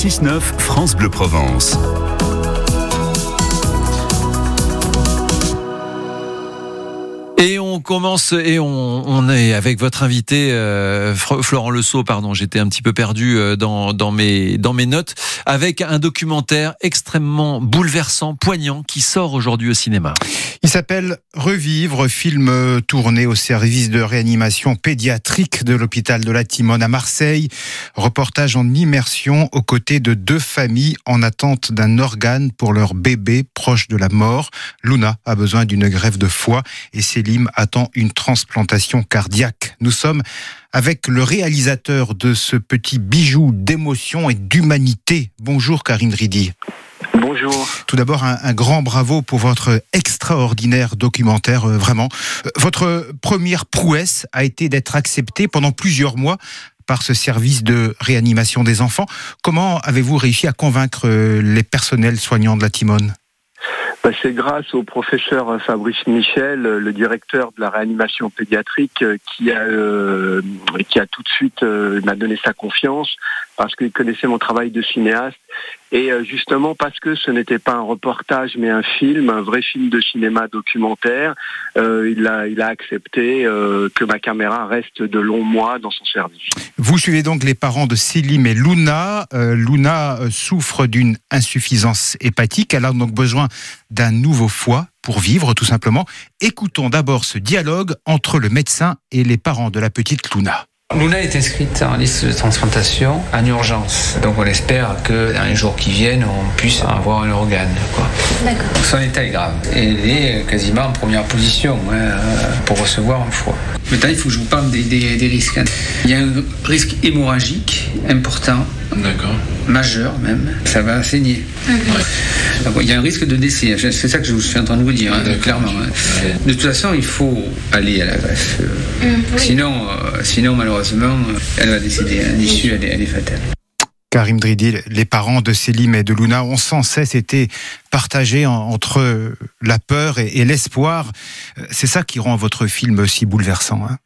6-9 France Bleu Provence. On commence et on, est avec votre invité euh, Florent Le pardon, j'étais un petit peu perdu euh, dans, mes, dans mes notes, avec un documentaire extrêmement bouleversant, poignant, qui sort aujourd'hui au cinéma. Il s'appelle Revivre, film tourné au service de réanimation pédiatrique de l'hôpital de la Timone à Marseille. Reportage en immersion aux côtés de deux familles en attente d'un organe pour leur bébé proche de la mort. Luna a besoin d'une greffe de foie et Célim attend une transplantation cardiaque. Nous sommes avec le réalisateur de ce petit bijou d'émotion et d'humanité. Bonjour Karine Ridi. Bonjour. Tout d'abord, un, grand bravo pour votre extraordinaire documentaire, euh, vraiment. Euh, votre première prouesse a été d'être accepté pendant plusieurs mois par ce service de réanimation des enfants. Comment avez-vous réussi à convaincre euh, les personnels soignants de la Timone? Bah, c'est grâce au professeur Fabrice Michel, le directeur de la réanimation pédiatrique, qui a, qui a tout de suite m'a donné sa confiance parce qu'il connaissait mon travail de cinéaste et euh, justement parce que ce n'était pas un reportage mais un film, un vrai film de cinéma documentaire, euh, il, a, accepté euh, que ma caméra reste de longs mois dans son service. Vous suivez donc les parents de Célim et Luna. Luna souffre d'une insuffisance hépatique, elle a donc besoin d'un nouveau foie pour vivre tout simplement. Écoutons d'abord ce dialogue entre le médecin et les parents de la petite Luna. Luna est inscrite en liste de transplantation en urgence. Donc on espère que dans les jours qui viennent, on puisse avoir un organe. D'accord. Son état est grave. Et elle est quasiment en première position hein, pour recevoir un foie. Maintenant, il faut que je vous parle des, risques. Hein. Il y a un risque hémorragique important. D'accord. Majeur même. Ça va saigner. Il y a un risque de décès. C'est ça que je suis en train de vous dire, hein, clairement. De toute façon, il faut aller à la greffe. Mm, sinon, euh, sinon, malheureusement, elle va décider. L'issue, elle, elle est fatale. Karim Dridi, les parents de Célim et de Luna ont sans cesse été partagés entre la peur et, l'espoir. C'est ça qui rend votre film si bouleversant. Hein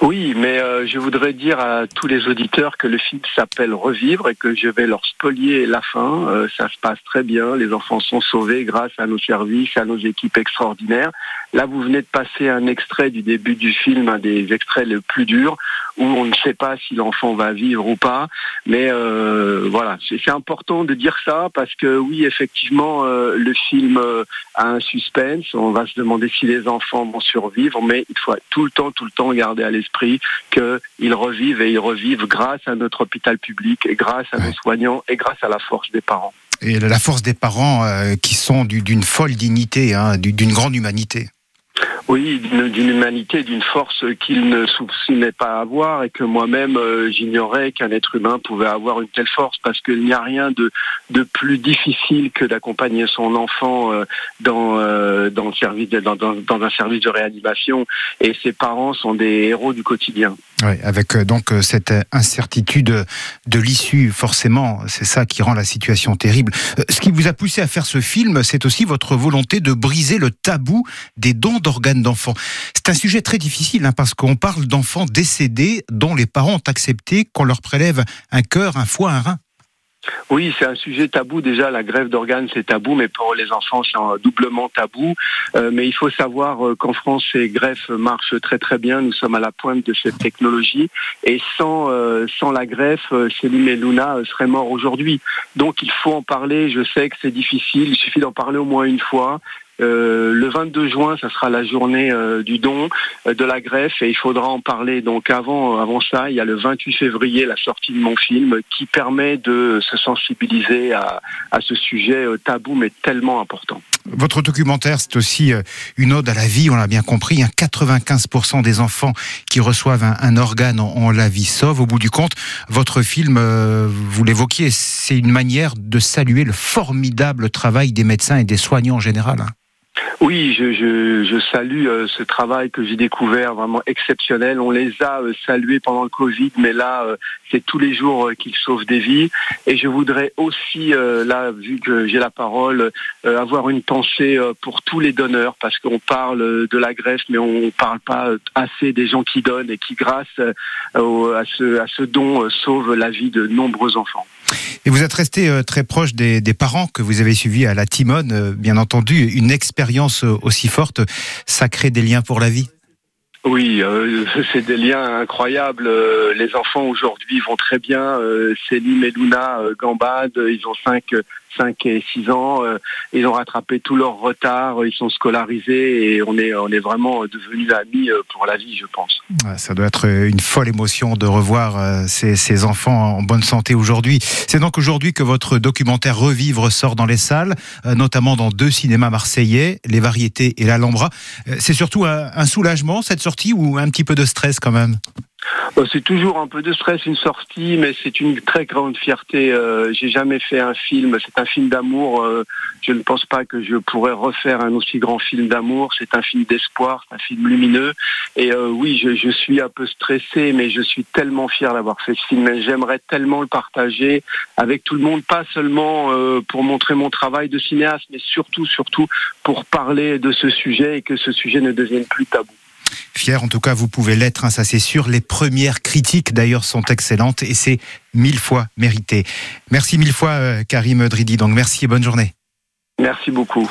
oui, mais euh, je voudrais dire à tous les auditeurs que le film s'appelle Revivre et que je vais leur spolier la fin. Euh, ça se passe très bien, les enfants sont sauvés grâce à nos services, à nos équipes extraordinaires. Là, vous venez de passer un extrait du début du film, un des extraits les plus durs, où on ne sait pas si l'enfant va vivre ou pas. Mais euh, voilà, c'est important de dire ça parce que oui, effectivement, le film a un suspense. On va se demander si les enfants vont survivre, mais il faut tout le temps, tout le temps garder à l'esprit l'esprit qu'ils revivent et ils revivent grâce à notre hôpital public et grâce à nos soignants et grâce à la force des parents. Et la force des parents euh, qui sont d'une folle dignité, hein, d'une grande humanité. Oui, d'une humanité, d'une force qu'il ne soupçonnait pas avoir et que moi-même euh, j'ignorais qu'un être humain pouvait avoir une telle force parce qu'il n'y a rien de, de plus difficile que d'accompagner son enfant euh, dans, euh, dans, dans, dans, un service de réanimation et ses parents sont des héros du quotidien. Oui, avec donc cette incertitude de l'issue, forcément, c'est ça qui rend la situation terrible. Ce qui vous a poussé à faire ce film, c'est aussi votre volonté de briser le tabou des dons d'organes d'enfants. C'est un sujet très difficile hein, parce qu'on parle d'enfants décédés dont les parents ont accepté qu'on leur prélève un cœur, un foie, un rein. Oui, c'est un sujet tabou. Déjà, la grève d'organes, c'est tabou, mais pour les enfants, c'est doublement tabou. Euh, mais il faut savoir euh, qu'en France, ces greffes marchent très très bien. Nous sommes à la pointe de cette technologie. Et sans, euh, sans la greffe, Céline et Luna seraient morts aujourd'hui. Donc, il faut en parler. Je sais que c'est difficile. Il suffit d'en parler au moins une fois. Euh, le 22 juin, ça sera la journée euh, du don euh, de la greffe et il faudra en parler. Donc avant, avant ça, il y a le 28 février la sortie de mon film qui permet de se sensibiliser à, à ce sujet tabou mais tellement important. Votre documentaire, c'est aussi une ode à la vie, on l'a bien compris. 95% des enfants qui reçoivent un, organe en, la vie sauve. Au bout du compte, votre film, vous l'évoquiez, c'est une manière de saluer le formidable travail des médecins et des soignants en général. Hein. Oui, je, salue euh, ce travail que j'ai découvert vraiment exceptionnel. On les a euh, salués pendant le Covid, mais là, euh, c'est tous les jours qu'ils sauvent des vies. Et je voudrais aussi, là, vu que j'ai la parole, avoir une pensée pour tous les donneurs, parce qu'on parle de la greffe, mais on ne parle pas assez des gens qui donnent et qui, grâce à, ce, à ce don, sauvent la vie de nombreux enfants. Et vous êtes resté euh, très proche des, parents que vous avez suivis à la Timone, euh, bien entendu. Une expérience euh, aussi forte, ça crée des liens pour la vie oui, c'est des liens incroyables. les enfants aujourd'hui vont très bien. Céline et Luna. Ils ont cinq 5 et 6 ans. Euh, ils ont rattrapé tout leur retard, ils sont scolarisés et on est, on est vraiment devenus amis euh, pour la vie, je pense. Ça doit être une folle émotion de revoir euh, ces, enfants en bonne santé aujourd'hui. C'est donc aujourd'hui que votre documentaire Revivre sort dans les salles, notamment dans deux cinémas marseillais, Les Variétés et l'Alhambra. C'est surtout un soulagement cette sortie ou un petit peu de stress quand même? euh, c'est toujours un peu de stress une sortie, mais c'est une très grande fierté. Euh, j'ai jamais fait un film, c'est un film d'amour. Euh, je ne pense pas que je pourrais refaire un aussi grand film d'amour. C'est un film d'espoir, c'est un film lumineux. Et oui, je, je, suis un peu stressé, mais je suis tellement fier d'avoir fait ce film. J'aimerais tellement le partager avec tout le monde, pas seulement pour montrer mon travail de cinéaste, mais surtout, surtout pour parler de ce sujet et que ce sujet ne devienne plus tabou. Fier, en tout cas, vous pouvez l'être, hein, ça c'est sûr. Les premières critiques, d'ailleurs, sont excellentes et c'est mille fois mérité. Merci mille fois, euh, Karim Dridi. Donc, merci et bonne journée. Merci beaucoup.